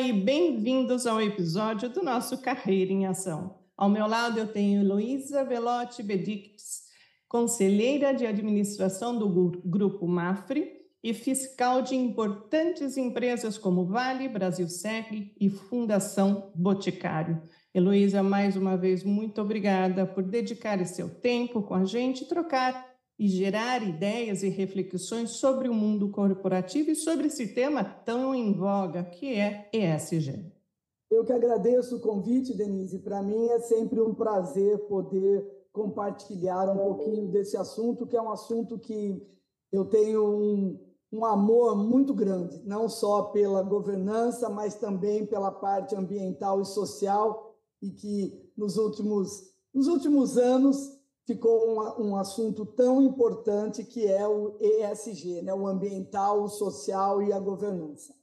E bem-vindos ao episódio do nosso Carreira em Ação. Ao meu lado eu tenho Heloísa Velotti Bedicts, conselheira de administração do Grupo Mafre e fiscal de importantes empresas como Vale, Brasil Seg e Fundação Boticário. Heloísa, mais uma vez, muito obrigada por dedicar seu tempo com a gente e trocar e gerar ideias e reflexões sobre o mundo corporativo e sobre esse tema tão em voga que é ESG. Eu que agradeço o convite, Denise. Para mim é sempre um prazer poder compartilhar um pouquinho desse assunto, que é um assunto que eu tenho um, um amor muito grande, não só pela governança, mas também pela parte ambiental e social, e que nos últimos, nos últimos anos ficou um, um, assunto tão importante que é o ESG, né? o ambiental, o social e a governança.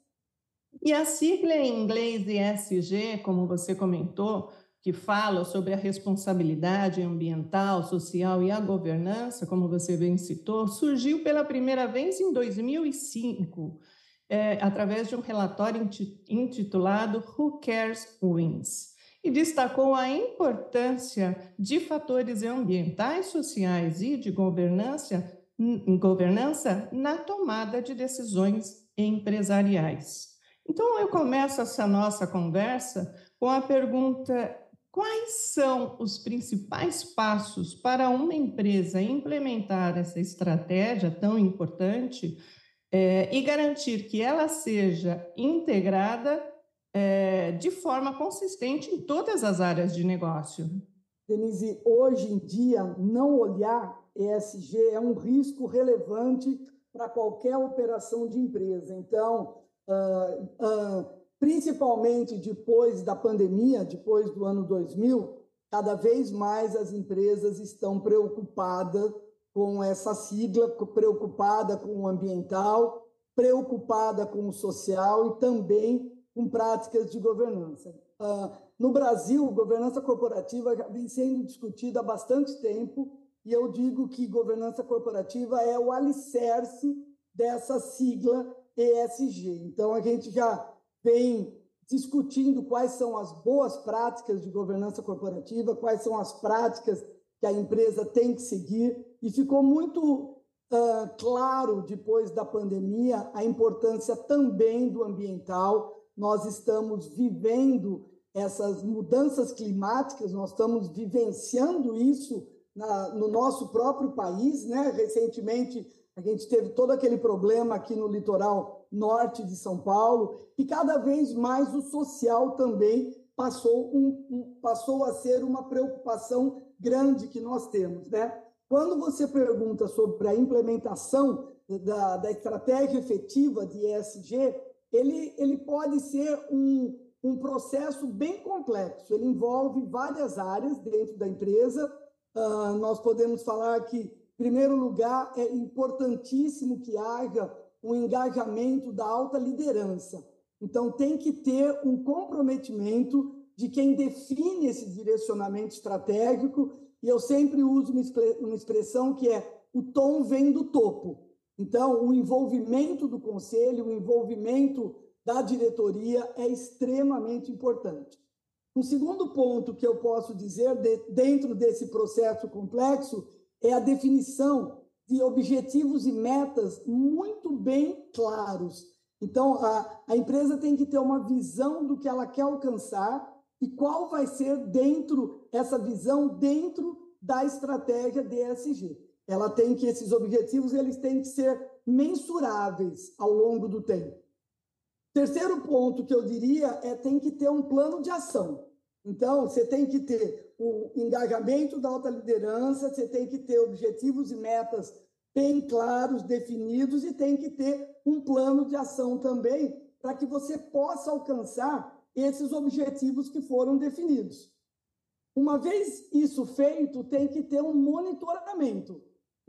E a sigla em inglês ESG, como você comentou, que fala sobre a responsabilidade ambiental, social e a governança, como você bem citou, surgiu pela primeira vez em 2005, é, através de um relatório intitulado Who Cares Wins e destacou a importância de fatores ambientais, sociais e de governança, governança na tomada de decisões empresariais. Então, eu começo essa nossa conversa com a pergunta: quais são os principais passos para uma empresa implementar essa estratégia tão importante é, e garantir que ela seja integrada é, de forma consistente em todas as áreas de negócio. Denise, hoje em dia, não olhar ESG é um risco relevante para qualquer operação de empresa. Então, uh, uh, principalmente depois da pandemia, depois do ano 2000, cada vez mais as empresas estão preocupadas com essa sigla, preocupada com o ambiental, preocupada com o social e também com práticas de governança. Uh, no Brasil, governança corporativa vem sendo discutida há bastante tempo, e eu digo que governança corporativa é o alicerce dessa sigla ESG. Então, a gente já vem discutindo quais são as boas práticas de governança corporativa, quais são as práticas que a empresa tem que seguir, e ficou muito uh, claro, depois da pandemia, a importância também do ambiental nós estamos vivendo essas mudanças climáticas, nós estamos vivenciando isso na, no nosso próprio país, né? Recentemente a gente teve todo aquele problema aqui no litoral norte de São Paulo e cada vez mais o social também passou, um, um, passou a ser uma preocupação grande que nós temos, né? Quando você pergunta sobre a implementação da, da estratégia efetiva de ESG, ele, ele pode ser um, um processo bem complexo. Ele envolve várias áreas dentro da empresa. Uh, nós podemos falar que, em primeiro lugar, é importantíssimo que haja um engajamento da alta liderança. Então, tem que ter um comprometimento de quem define esse direcionamento estratégico, e eu sempre uso uma expressão que é o tom vem do topo. Então, o envolvimento do conselho, o envolvimento da diretoria é extremamente importante. Um segundo ponto que eu posso dizer de, dentro desse processo complexo é a definição de objetivos e metas muito bem claros. Então, a, a empresa tem que ter uma visão do que ela quer alcançar e qual vai ser dentro essa visão dentro da estratégia DSG ela tem que esses objetivos eles têm que ser mensuráveis ao longo do tempo. Terceiro ponto que eu diria é tem que ter um plano de ação. Então, você tem que ter o engajamento da alta liderança, você tem que ter objetivos e metas bem claros, definidos e tem que ter um plano de ação também para que você possa alcançar esses objetivos que foram definidos. Uma vez isso feito, tem que ter um monitoramento.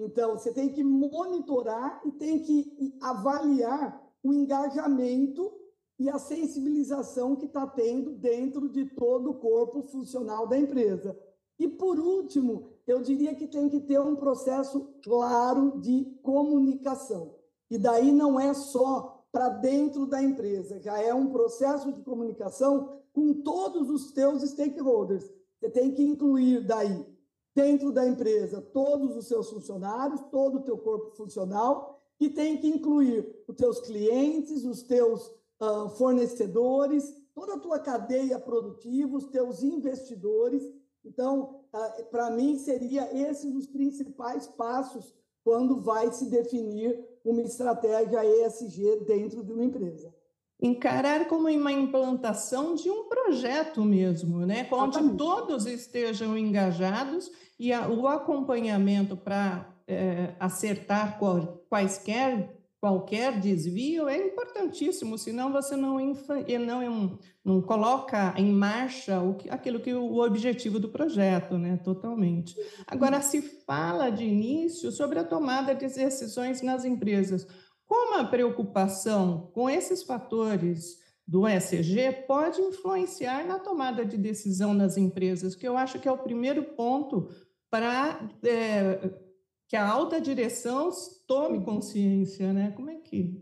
Então, você tem que monitorar e tem que avaliar o engajamento e a sensibilização que está tendo dentro de todo o corpo funcional da empresa. E, por último, eu diria que tem que ter um processo claro de comunicação. E daí não é só para dentro da empresa, já é um processo de comunicação com todos os teus stakeholders. Você tem que incluir daí, dentro da empresa, todos os seus funcionários, todo o teu corpo funcional, e tem que incluir os teus clientes, os teus uh, fornecedores, toda a tua cadeia produtiva, os teus investidores. Então, uh, para mim, seria esses os principais passos quando vai se definir uma estratégia ESG dentro de uma empresa. Encarar como uma implantação de um projeto mesmo, né? onde Exatamente. todos estejam engajados e a, o acompanhamento para é, acertar qual, quaisquer qualquer desvio é importantíssimo, senão você não, não, não coloca em marcha o que, aquilo que o objetivo do projeto, né? Totalmente. Agora, se fala de início sobre a tomada de decisões nas empresas. Como a preocupação com esses fatores do ESG pode influenciar na tomada de decisão nas empresas, que eu acho que é o primeiro ponto para é, que a alta direção tome consciência, né? Como é que.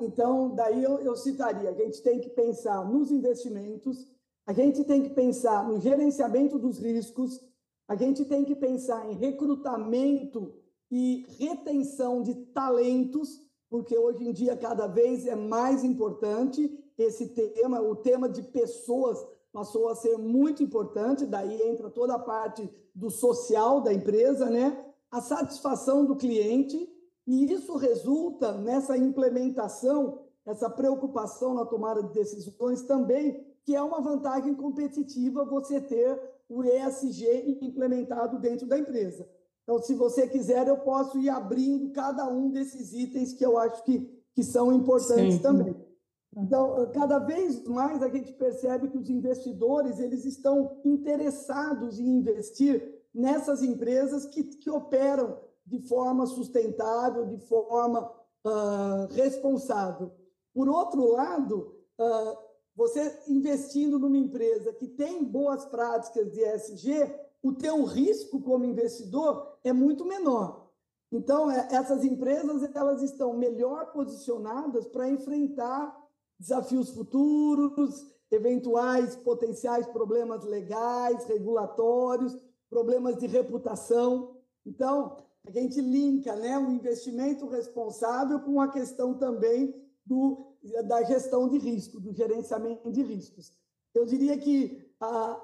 Então, daí eu, eu citaria: a gente tem que pensar nos investimentos, a gente tem que pensar no gerenciamento dos riscos, a gente tem que pensar em recrutamento e retenção de talentos, porque hoje em dia cada vez é mais importante esse tema, o tema de pessoas passou a ser muito importante, daí entra toda a parte do social da empresa, né? a satisfação do cliente, e isso resulta nessa implementação, essa preocupação na tomada de decisões também, que é uma vantagem competitiva você ter o ESG implementado dentro da empresa. Então, se você quiser, eu posso ir abrindo cada um desses itens que eu acho que, que são importantes Sim. também. Então, cada vez mais a gente percebe que os investidores eles estão interessados em investir nessas empresas que, que operam de forma sustentável, de forma uh, responsável. Por outro lado, uh, você investindo numa empresa que tem boas práticas de ESG, o teu risco como investidor é muito menor. Então, é, essas empresas elas estão melhor posicionadas para enfrentar desafios futuros, eventuais potenciais problemas legais, regulatórios, problemas de reputação. Então, a gente linka né, o investimento responsável com a questão também do, da gestão de risco, do gerenciamento de riscos. Eu diria que a,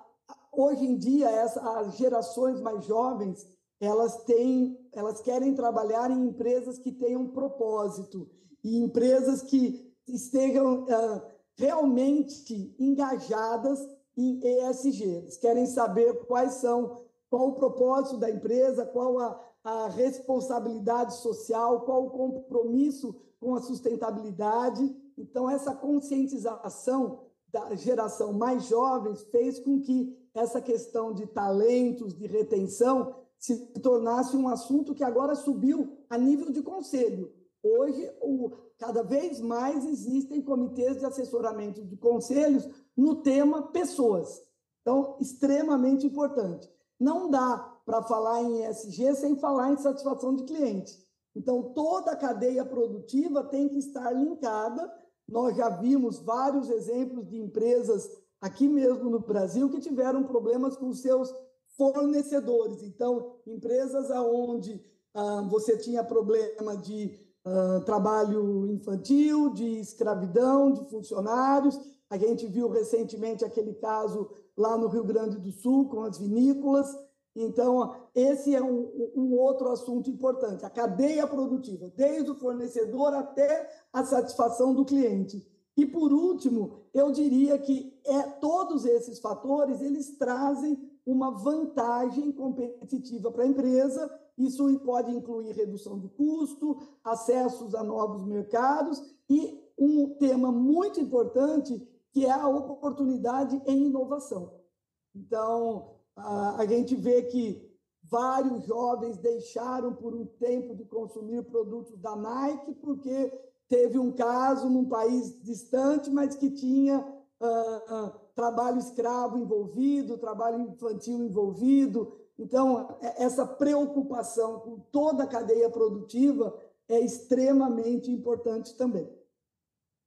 hoje em dia essa, as gerações mais jovens elas têm, elas querem trabalhar em empresas que tenham propósito e empresas que estejam uh, realmente engajadas em ESG. Eles querem saber quais são qual o propósito da empresa, qual a, a responsabilidade social, qual o compromisso com a sustentabilidade. Então, essa conscientização da geração mais jovens fez com que essa questão de talentos, de retenção, se tornasse um assunto que agora subiu a nível de conselho. Hoje, o, cada vez mais existem comitês de assessoramento de conselhos no tema pessoas. Então, extremamente importante. Não dá para falar em ESG sem falar em satisfação de cliente. Então, toda a cadeia produtiva tem que estar linkada. Nós já vimos vários exemplos de empresas aqui mesmo no Brasil que tiveram problemas com seus fornecedores. Então, empresas aonde ah, você tinha problema de ah, trabalho infantil, de escravidão, de funcionários. A gente viu recentemente aquele caso lá no Rio Grande do Sul, com as vinícolas. Então, esse é um, um, outro assunto importante, a cadeia produtiva, desde o fornecedor até a satisfação do cliente. E, por último, eu diria que é, todos esses fatores eles trazem uma vantagem competitiva para a empresa. Isso pode incluir redução de custo, acessos a novos mercados e um tema muito importante que é a oportunidade em inovação. Então, a, gente vê que vários jovens deixaram por um tempo de consumir produtos da Nike porque teve um caso num país distante, mas que tinha uh, uh, trabalho escravo envolvido, trabalho infantil envolvido. Então, é, essa preocupação com toda a cadeia produtiva é extremamente importante também.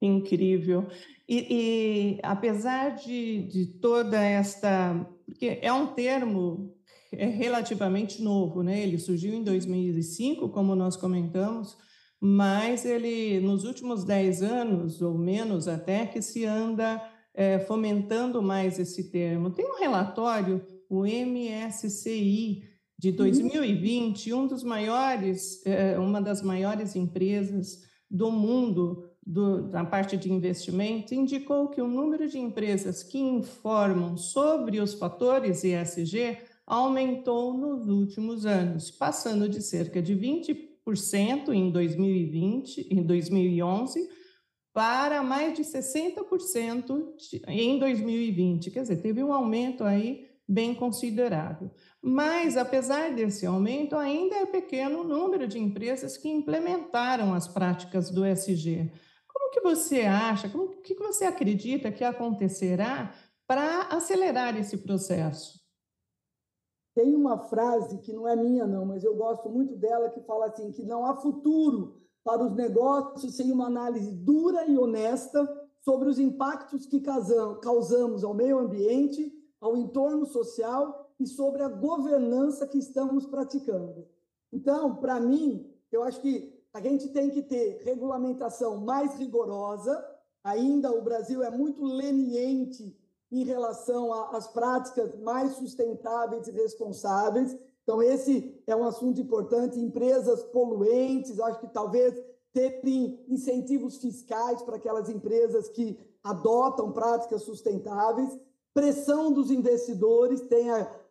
Incrível. E, e apesar de, de toda esta. Porque é um termo é relativamente novo, né? Ele surgiu em 2005, como nós comentamos, mas ele, nos últimos 10 anos, ou menos até, que se anda é, fomentando mais esse termo. Tem um relatório, o MSCI, de 2020, uhum. um dos maiores, é, uma das maiores empresas do mundo do, na parte de investimento, indicou que o número de empresas que informam sobre os fatores ESG aumentou nos últimos anos, passando de cerca de 20% em 2020, em 2011, para mais de 60% em 2020. Quer dizer, teve um aumento aí bem considerável. Mas, apesar desse aumento, ainda é pequeno o número de empresas que implementaram as práticas do SG. Como que você acha, o que você acredita que acontecerá para acelerar esse processo? Tem uma frase que não é minha, não, mas eu gosto muito dela, que fala assim: que não há futuro para os negócios sem uma análise dura e honesta sobre os impactos que causamos ao meio ambiente, ao entorno social e sobre a governança que estamos praticando. Então, para mim, eu acho que a gente tem que ter regulamentação mais rigorosa. Ainda o Brasil é muito leniente em relação às práticas mais sustentáveis e responsáveis. Então, esse é um assunto importante. Empresas poluentes, acho que talvez terem incentivos fiscais para aquelas empresas que adotam práticas sustentáveis. Pressão dos investidores, tem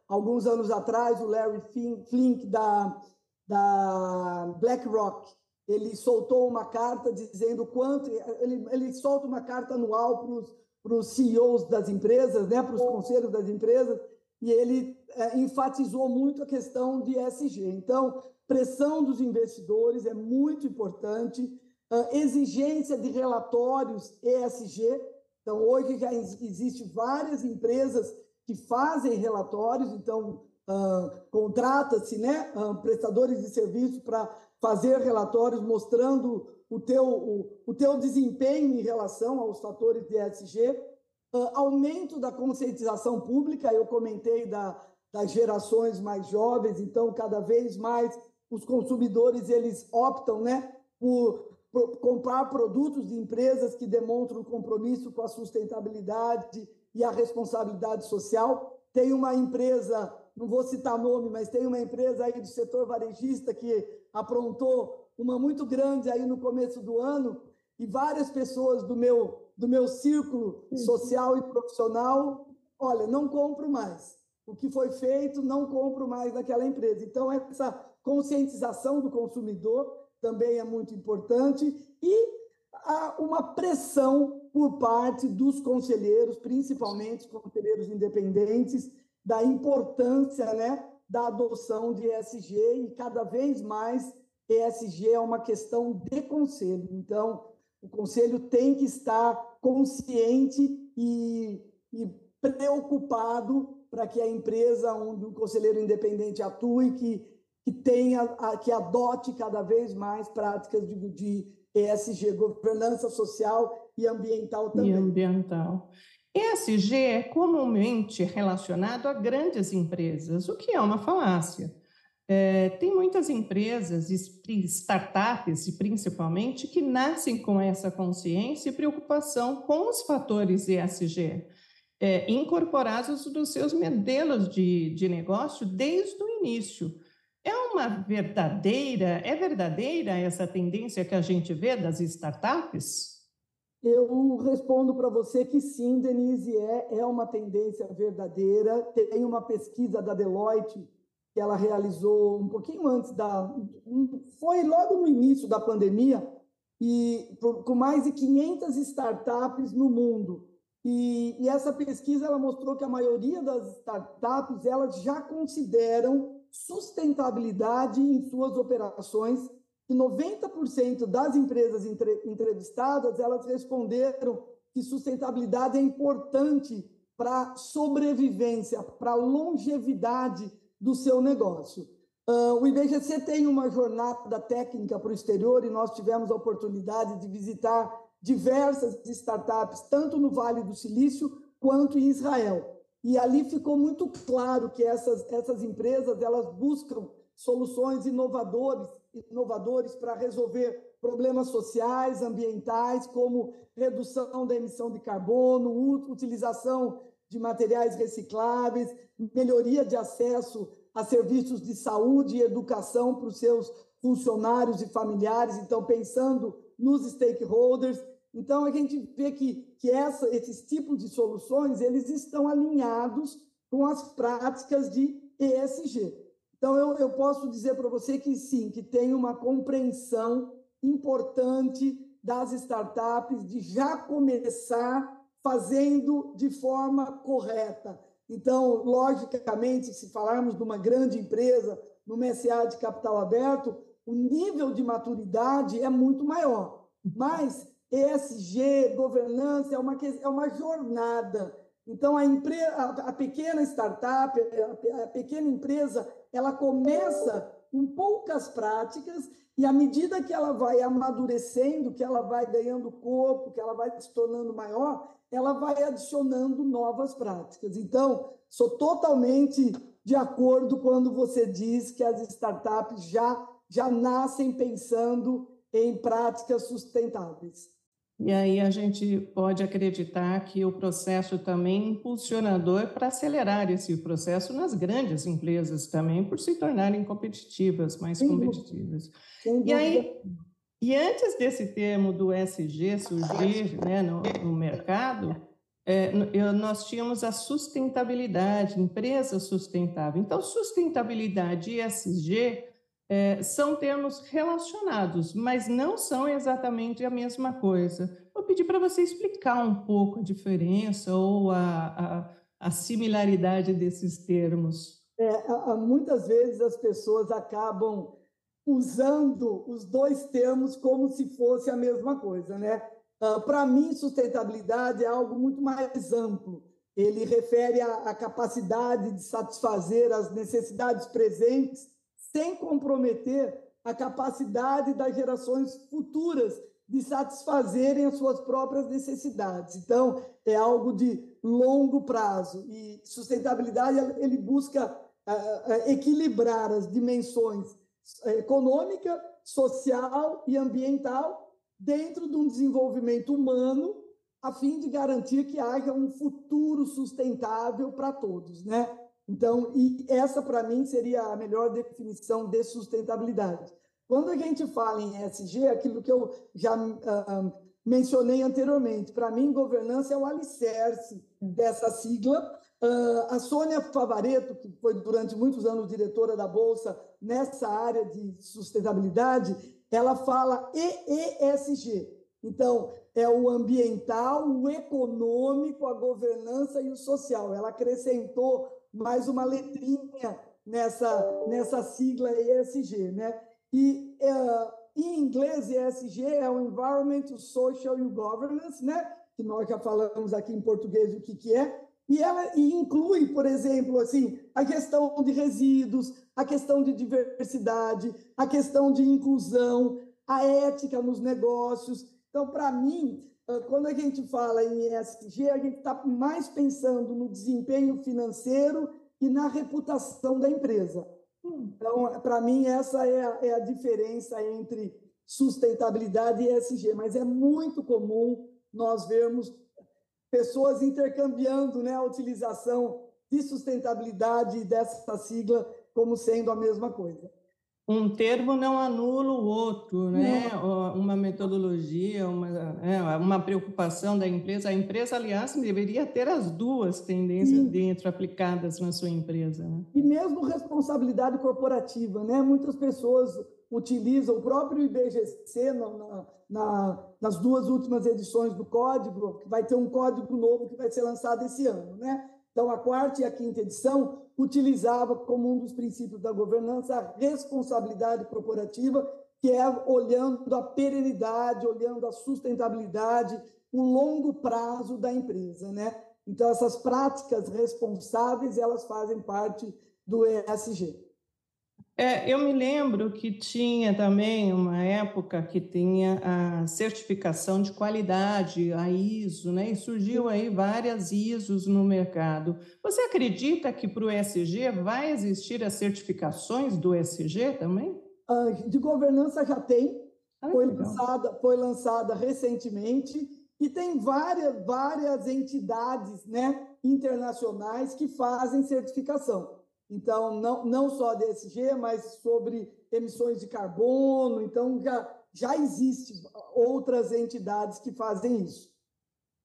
alguns anos atrás, o Larry Flink, da, da BlackRock, ele soltou uma carta dizendo quanto. Ele, ele solta uma carta anual para os CEOs das empresas, né, para os conselhos das empresas, e ele é, enfatizou muito a questão de ESG. Então, pressão dos investidores é muito importante, uh, exigência de relatórios ESG. Então, hoje já existe várias empresas que fazem relatórios, então uh, contrata-se né, uh, prestadores de serviço para fazer relatórios mostrando o teu, o, o, teu desempenho em relação aos fatores de ESG, uh, aumento da conscientização pública, eu comentei da, das gerações mais jovens, então cada vez mais os consumidores eles optam né, por, por comprar produtos de empresas que demonstram compromisso com a sustentabilidade e a responsabilidade social. Tem uma empresa, não vou citar nome, mas tem uma empresa aí do setor varejista que aprontou uma muito grande aí no começo do ano e várias pessoas do meu do meu círculo social e profissional, olha, não compro mais. O que foi feito, não compro mais naquela empresa. Então essa conscientização do consumidor também é muito importante e há uma pressão por parte dos conselheiros, principalmente conselheiros independentes, da importância né, da adoção de ESG e cada vez mais ESG é uma questão de conselho. Então, o conselho tem que estar consciente e, e preocupado para que a empresa onde o conselheiro independente atue, que, que tenha, que adote cada vez mais práticas de, de ESG, governança social e ambiental também. E ambiental. ESG é comumente relacionado a grandes empresas, o que é uma falácia. É, tem muitas empresas, startups principalmente, que nascem com essa consciência e preocupação com os fatores ESG, é, incorporados nos seus modelos de, de negócio desde o início. É uma verdadeira, é verdadeira essa tendência que a gente vê das startups? Eu respondo para você que sim, Denise, é, é uma tendência verdadeira. Tem uma pesquisa da Deloitte que ela realizou um pouquinho antes da. Foi logo no início da pandemia, e com mais de 500 startups no mundo. E, e essa pesquisa ela mostrou que a maioria das startups elas já consideram sustentabilidade em suas operações que 90% das empresas entrevistadas elas responderam que sustentabilidade é importante para sobrevivência, para longevidade do seu negócio. Uh, o IBGC tem uma jornada técnica para o exterior e nós tivemos a oportunidade de visitar diversas startups, tanto no Vale do Silício quanto em Israel. E ali ficou muito claro que essas, essas empresas elas buscam soluções inovadoras, inovadores para resolver problemas sociais, ambientais, como redução da emissão de carbono, utilização de materiais recicláveis, melhoria de acesso a serviços de saúde e educação para os seus funcionários e familiares. Então, pensando nos stakeholders. Então, a gente vê que, que essa, esses tipos de soluções eles estão alinhados com as práticas de ESG. Então, eu, eu posso dizer para você que sim, que tem uma compreensão importante das startups de já começar fazendo de forma correta. Então, logicamente, se falarmos de uma grande empresa, no MSA de capital aberto, o nível de maturidade é muito maior. Mas ESG, governança, é uma, é uma jornada. Então, a, empresa, a pequena startup, a pequena empresa, ela começa com poucas práticas e à medida que ela vai amadurecendo, que ela vai ganhando corpo, que ela vai se tornando maior, ela vai adicionando novas práticas. Então, sou totalmente de acordo quando você diz que as startups já, já nascem pensando em práticas sustentáveis. E aí a gente pode acreditar que o processo também é impulsionador para acelerar esse processo nas grandes empresas também, por se tornarem competitivas, mais Sem competitivas. E aí, e antes desse termo do SG surgir né, no, no mercado, é, nós tínhamos a sustentabilidade, empresa sustentável. Então, sustentabilidade e SG é, são termos relacionados, mas não são exatamente a mesma coisa. Vou pedir para você explicar um pouco a diferença ou a, a, a similaridade desses termos. É, muitas vezes as pessoas acabam usando os dois termos como se fosse a mesma coisa, né? Uh, para mim, sustentabilidade é algo muito mais amplo. Ele refere à capacidade de satisfazer as necessidades presentes sem comprometer a capacidade das gerações futuras de satisfazerem as suas próprias necessidades. Então, é algo de longo prazo e sustentabilidade ele busca uh, equilibrar as dimensões econômica, social e ambiental dentro de um desenvolvimento humano a fim de garantir que haja um futuro sustentável para todos, né? Então, e essa para mim seria a melhor definição de sustentabilidade. Quando a gente fala em ESG, aquilo que eu já uh, mencionei anteriormente, para mim governança é o alicerce dessa sigla. Uh, a Sônia Favareto, que foi durante muitos anos diretora da Bolsa nessa área de sustentabilidade, ela fala EESG. Então, é o ambiental, o econômico, a governança e o social. Ela acrescentou mais uma letrinha nessa, nessa sigla ESG, né? E uh, em inglês, ESG é o Environment, Social e Governance, né? Que nós já falamos aqui em português o que, que é. E ela e inclui, por exemplo, assim, a questão de resíduos, a questão de diversidade, a questão de inclusão, a ética nos negócios. Então, para mim, quando a gente fala em ESG, a gente está mais pensando no desempenho financeiro e na reputação da empresa. Então, para mim, essa é a, é a, diferença entre sustentabilidade e ESG. Mas é muito comum nós vermos pessoas intercambiando né, a utilização de sustentabilidade dessa sigla como sendo a mesma coisa um termo não anula o outro, né? Uma metodologia, uma, é, uma preocupação da empresa. A empresa, aliás, deveria ter as duas tendências Sim. dentro aplicadas na sua empresa. Né? E mesmo responsabilidade corporativa, né? Muitas pessoas utilizam o próprio IBGC na, na, nas duas últimas edições do código, vai ter um código novo que vai ser lançado esse ano, né? Então, a quarta e a quinta edição utilizava como um dos princípios da governança a responsabilidade corporativa, que é olhando a perenidade, olhando a sustentabilidade, o longo prazo da empresa, né? Então essas práticas responsáveis, elas fazem parte do ESG. É, eu me lembro que tinha também uma época que tinha a certificação de qualidade, a ISO, né? E surgiu aí várias ISOs no mercado. Você acredita que para o ESG vai existir as certificações do ESG também? Ah, de governança já tem, ah, foi, lançada, foi lançada recentemente e tem várias, várias entidades né, internacionais que fazem certificação. Então, não, não só DSG, mas sobre emissões de carbono. Então, já, já existem outras entidades que fazem isso.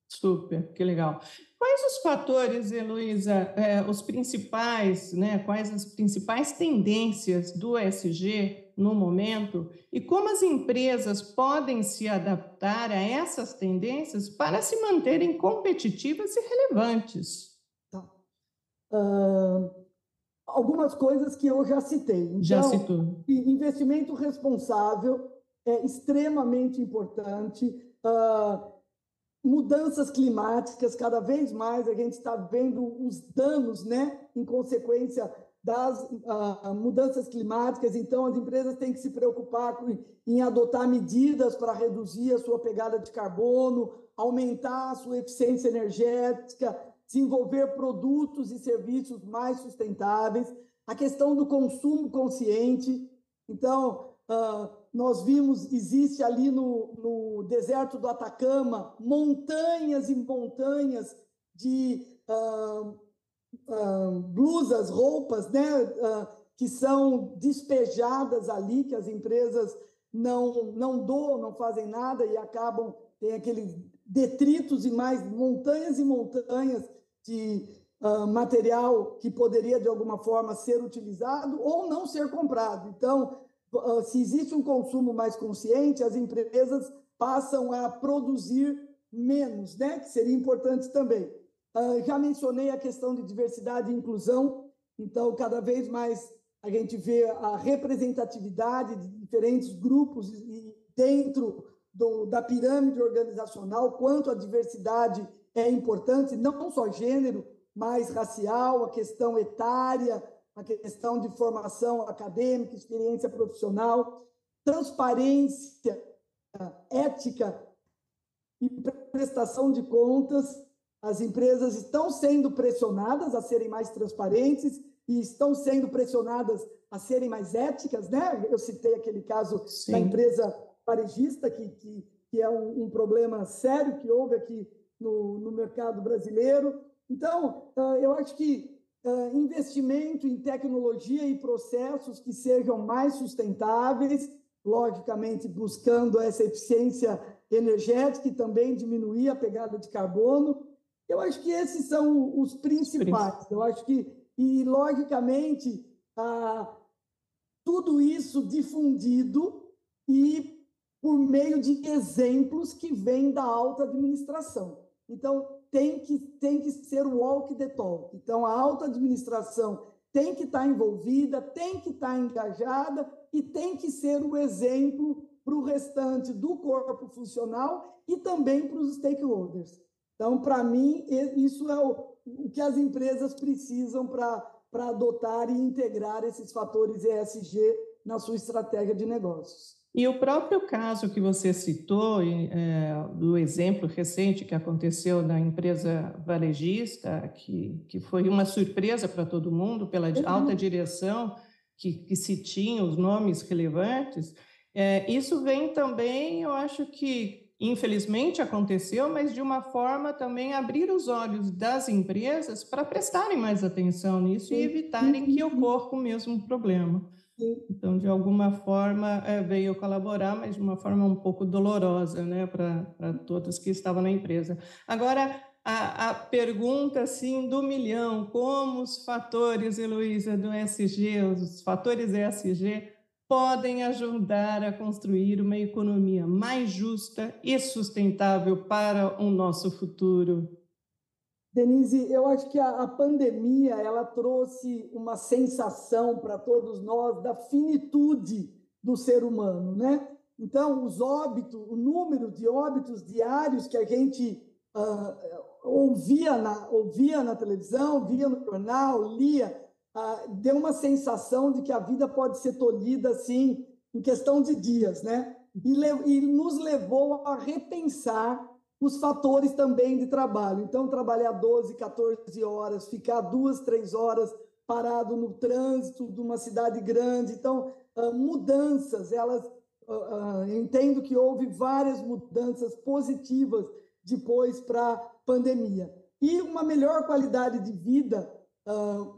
Super, que legal. Quais os fatores, Heloísa, é, os principais, né, quais as principais tendências do ESG no momento e como as empresas podem se adaptar a essas tendências para se manterem competitivas e relevantes? Tá. Uh, algumas coisas que eu já citei. Então, já citou. Investimento responsável é extremamente importante. Uh, mudanças climáticas, cada vez mais a gente está vendo os danos, né, em consequência das uh, mudanças climáticas. Então, as empresas têm que se preocupar com, em adotar medidas para reduzir a sua pegada de carbono, aumentar a sua eficiência energética, desenvolver produtos e serviços mais sustentáveis, a questão do consumo consciente. Então, uh, nós vimos, existe ali no, no deserto do Atacama montanhas e montanhas de uh, uh, blusas, roupas, né, que são despejadas ali, que as empresas não, não doam, não fazem nada e acabam, tem aqueles detritos e mais montanhas e montanhas de uh, material que poderia, de alguma forma, ser utilizado ou não ser comprado. Então, uh, se existe um consumo mais consciente, as empresas passam a produzir menos, né? que seria importante também. Uh, já mencionei a questão de diversidade e inclusão, então, cada vez mais a gente vê a representatividade de diferentes grupos e dentro do, da pirâmide organizacional, quanto a diversidade é importante, não só gênero, mas racial, a questão etária, a questão de formação acadêmica, experiência profissional, transparência, ética e prestação de contas. As empresas estão sendo pressionadas a serem mais transparentes e estão sendo pressionadas a serem mais éticas, né? Eu citei aquele caso Sim. da empresa varejista, que, que, que é um, um problema sério que houve aqui no, no mercado brasileiro. Então, ah, eu acho que ah, investimento em tecnologia e processos que sejam mais sustentáveis, logicamente buscando essa eficiência energética e também diminuir a pegada de carbono. Eu acho que esses são os principais. Eu acho que, e logicamente, ah, tudo isso difundido e por meio de exemplos que vêm da alta administração. Então, tem que, tem que ser o walk the talk. Então, a alta administração tem que estar envolvida, tem que estar engajada e tem que ser o exemplo para o restante do corpo funcional e também para os stakeholders. Então, para mim, isso é o, o que as empresas precisam para adotar e integrar esses fatores ESG na sua estratégia de negócios. E o próprio caso que você citou, é, do exemplo recente que aconteceu na empresa varejista, que, que foi uma surpresa para todo mundo pela uhum. alta direção, que, que se tinha os nomes relevantes, é, isso vem também, eu acho que, infelizmente aconteceu, mas de uma forma também abrir os olhos das empresas para prestarem mais atenção nisso e evitarem que uhum. ocorra o mesmo problema. Então, de alguma forma, é, veio colaborar, mas de uma forma um pouco dolorosa né, para todos que estavam na empresa. Agora, a, a, pergunta assim, do milhão: como os fatores, Heloísa, do SG, os fatores ESG, podem ajudar a construir uma economia mais justa e sustentável para o nosso futuro? Denise, eu acho que a, a pandemia ela trouxe uma sensação para todos nós da finitude do ser humano, né? Então, os óbitos, o número de óbitos diários que a gente uh, ouvia, na, ouvia na televisão, via no jornal, lia, ah, deu uma sensação de que a vida pode ser tolhida assim em questão de dias, né? E, e nos levou a repensar os fatores também de trabalho. Então, trabalhar 12, 14 horas, ficar duas, três horas parado no trânsito de uma cidade grande. Então, ah, mudanças, elas ah, ah, entendo que houve várias mudanças positivas depois para a pandemia. E uma melhor qualidade de vida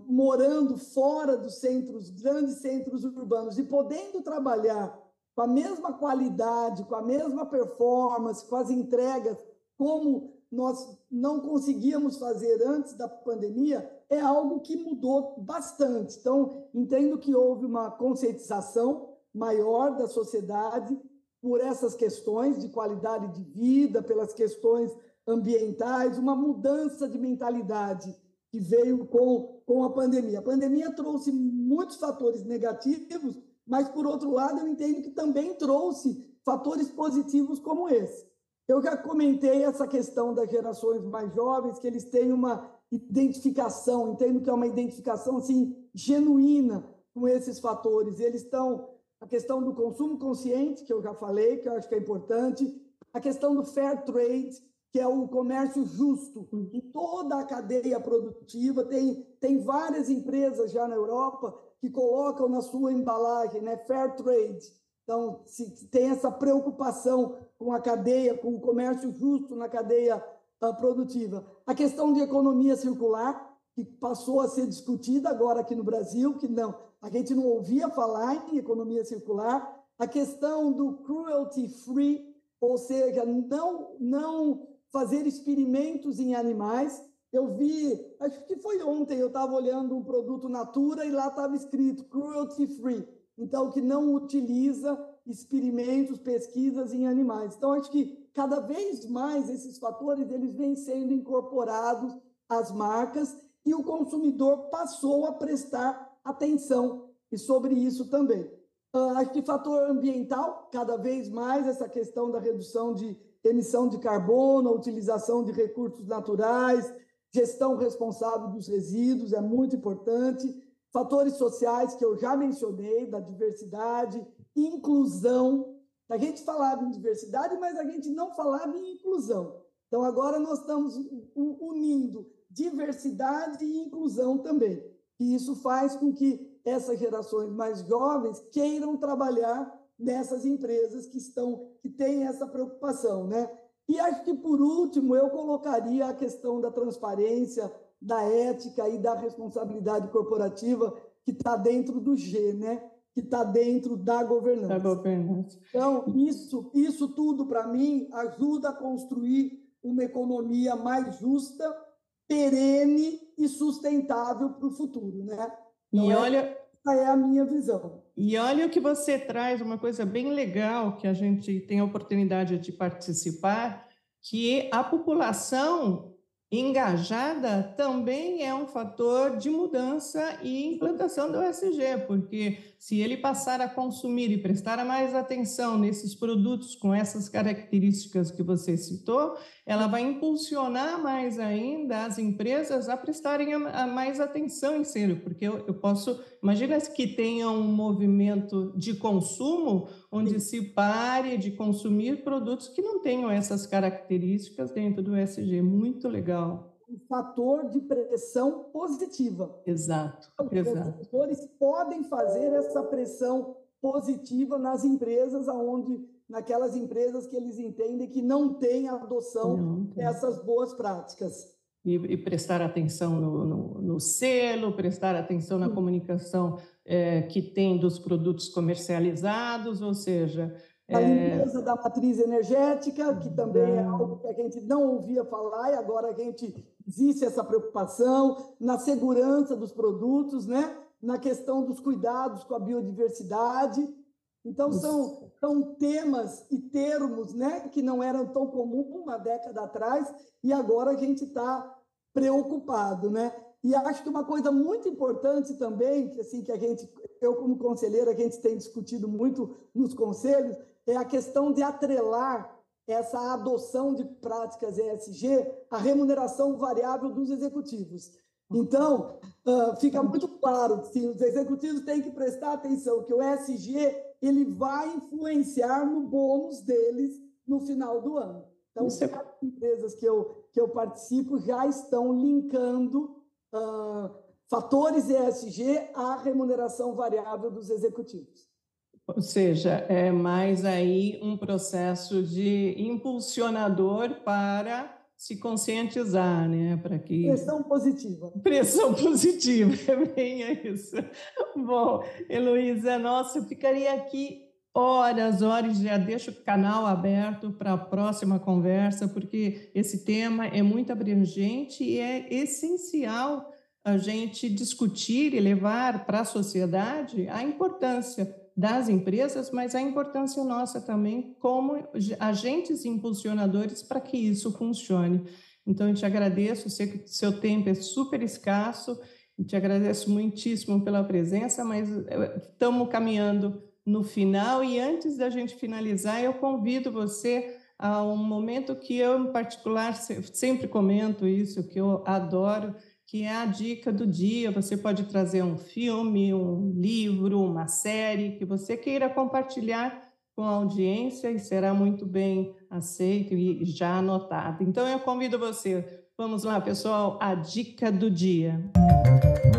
morando fora dos centros, grandes centros urbanos e podendo trabalhar com a mesma qualidade, com a mesma performance, com as entregas, como nós não conseguíamos fazer antes da pandemia, é algo que mudou bastante. Então, entendo que houve uma conscientização maior da sociedade por essas questões de qualidade de vida, pelas questões ambientais, uma mudança de mentalidade que veio com, com a pandemia. A pandemia trouxe muitos fatores negativos, mas, por outro lado, eu entendo que também trouxe fatores positivos como esse. Eu já comentei essa questão das gerações mais jovens, que eles têm uma identificação, entendo que é uma identificação assim, genuína com esses fatores. Eles estão. A questão do consumo consciente, que eu já falei, que eu acho que é importante, a questão do fair trade, que é o comércio justo em toda a cadeia produtiva. Tem, tem várias empresas já na Europa que colocam na sua embalagem, né, fair trade. Então, se tem essa preocupação com a cadeia, com o comércio justo na cadeia uh, produtiva. A questão de economia circular, que passou a ser discutida agora aqui no Brasil, que não, a gente não ouvia falar em economia circular. A questão do cruelty free, ou seja, não, não fazer experimentos em animais. Eu vi, acho que foi ontem, eu estava olhando um produto Natura e lá estava escrito cruelty free. Então, que não utiliza experimentos, pesquisas em animais. Então, acho que cada vez mais esses fatores eles vêm sendo incorporados às marcas e o consumidor passou a prestar atenção e sobre isso também. Uh, acho que fator ambiental, cada vez mais essa questão da redução de emissão de carbono, utilização de recursos naturais, gestão responsável dos resíduos é muito importante. Fatores sociais que eu já mencionei, da diversidade, inclusão, a gente falava em diversidade, mas a gente não falava em inclusão. Então, agora nós estamos unindo diversidade e inclusão também. E isso faz com que essas gerações mais jovens queiram trabalhar nessas empresas que estão que têm essa preocupação, né? E acho que por último eu colocaria a questão da transparência, da ética e da responsabilidade corporativa que está dentro do G, né? que está dentro da governança. Da governança. Então, isso, isso tudo, para mim, ajuda a construir uma economia mais justa, perene e sustentável para o futuro. Né? Então, e olha. Essa é a minha visão. E olha o que você traz, uma coisa bem legal que a gente tem a oportunidade de participar, que a população engajada também é um fator de mudança e implantação do ESG, porque se ele passar a consumir e prestar mais atenção nesses produtos com essas características que você citou, ela vai impulsionar mais ainda as empresas a prestarem a, a mais atenção em ser, porque eu, eu, posso, imagina que tenha um movimento de consumo onde se pare de consumir produtos que não tenham essas características dentro do ESG, muito legal um fator de pressão positiva. Exato. Exato. Os produtores podem fazer essa pressão positiva nas empresas aonde naquelas empresas que eles entendem que não têm adoção dessas boas práticas. E, e prestar atenção no, no, no, selo, prestar atenção na comunicação é, que tem dos produtos comercializados, ou seja, a é. limpeza é... da matriz energética, que também é algo que a gente não ouvia falar e agora a gente existe essa preocupação na segurança dos produtos, né? na questão dos cuidados com a biodiversidade. Então, são, são temas e termos né, que não eram tão comuns uma década atrás e agora a gente está preocupado. Né? E acho que uma coisa muito importante também, que, assim, que a gente, eu como conselheiro, a gente tem discutido muito nos conselhos, é a questão de atrelar essa adoção de práticas ESG à remuneração variável dos executivos. Então, uh, fica muito claro que os executivos têm que prestar atenção que o ESG ele vai influenciar no bônus deles no final do ano. Então, as empresas que eu, que eu participo já estão linkando uh, fatores ESG à remuneração variável dos executivos. Ou seja, é mais aí um processo de impulsionador para se conscientizar, né? Para que pressão positiva. Pressão positiva, é bem isso. Bom, Heloísa, nossa, eu ficaria aqui horas, horas, já deixo o canal aberto para a próxima conversa, porque esse tema é muito abrangente e é essencial a gente discutir e levar para a sociedade a importância das empresas, mas a importância nossa também como agentes impulsionadores para que isso funcione. Então, eu te agradeço, sei que seu tempo é super escasso, te agradeço muitíssimo pela presença, mas eh, estamos caminhando no final e antes da gente finalizar, eu convido você a um momento que eu, em particular, sempre comento isso, que eu adoro, que é a dica do dia. Você pode trazer um filme, um livro, uma série que você queira compartilhar com a audiência e será muito bem aceito e já anotado. Então, eu convido você. Vamos lá, pessoal, a dica do dia. minha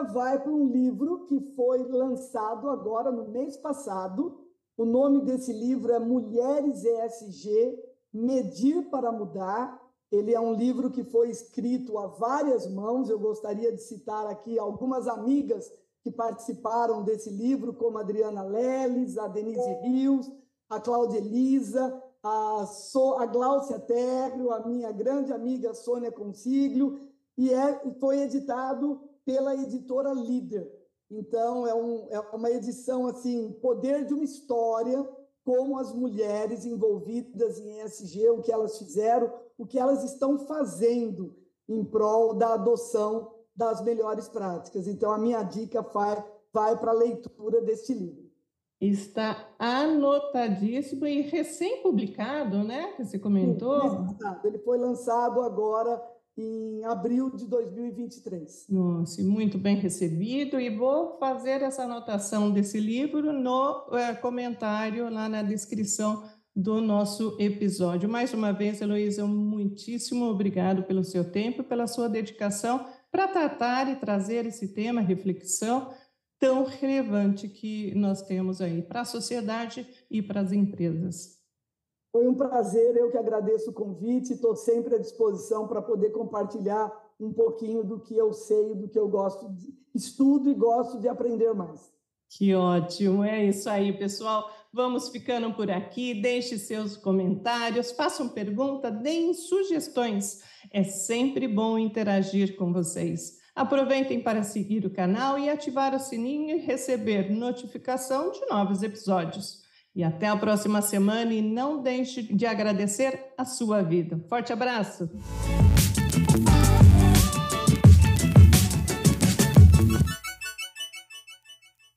dica vai para um livro que foi lançado agora no mês passado. O nome desse livro é Mulheres ESG Medir para Mudar. Ele é um livro que foi escrito a várias mãos. Eu gostaria de citar aqui algumas amigas que participaram desse livro, como a Adriana Leles, a Denise Rios, a Cláudia Elisa, a, so, a Gláucia Terrio, a minha grande amiga Sônia Consiglio, e é, foi editado pela editora Líder. Então, é, um, é uma edição assim, poder de uma história, como as mulheres envolvidas em ESG, o que elas fizeram, o que elas estão fazendo em prol da adoção das melhores práticas. Então, a minha dica vai, vai para a leitura deste livro. Está anotadíssimo e recém-publicado, né? Que você comentou. Sim, ele foi lançado agora em abril de 2023. Nossa, muito bem recebido. E vou fazer essa anotação desse livro no é, comentário lá na descrição do nosso episódio. Mais uma vez, Heloísa, muitíssimo obrigado pelo seu tempo, pela sua dedicação para tratar e trazer esse tema, reflexão tão relevante que nós temos aí para a sociedade e para as empresas. Foi um prazer, eu que agradeço o convite, estou sempre à disposição para poder compartilhar um pouquinho do que eu sei, do que eu gosto, de, estudo e gosto de aprender mais. Que ótimo, é isso aí, pessoal. Vamos ficando por aqui. Deixe seus comentários, façam pergunta, deem sugestões. É sempre bom interagir com vocês. Aproveitem para seguir o canal e ativar o sininho e receber notificação de novos episódios. E até a próxima semana e não deixe de agradecer a sua vida. Forte abraço!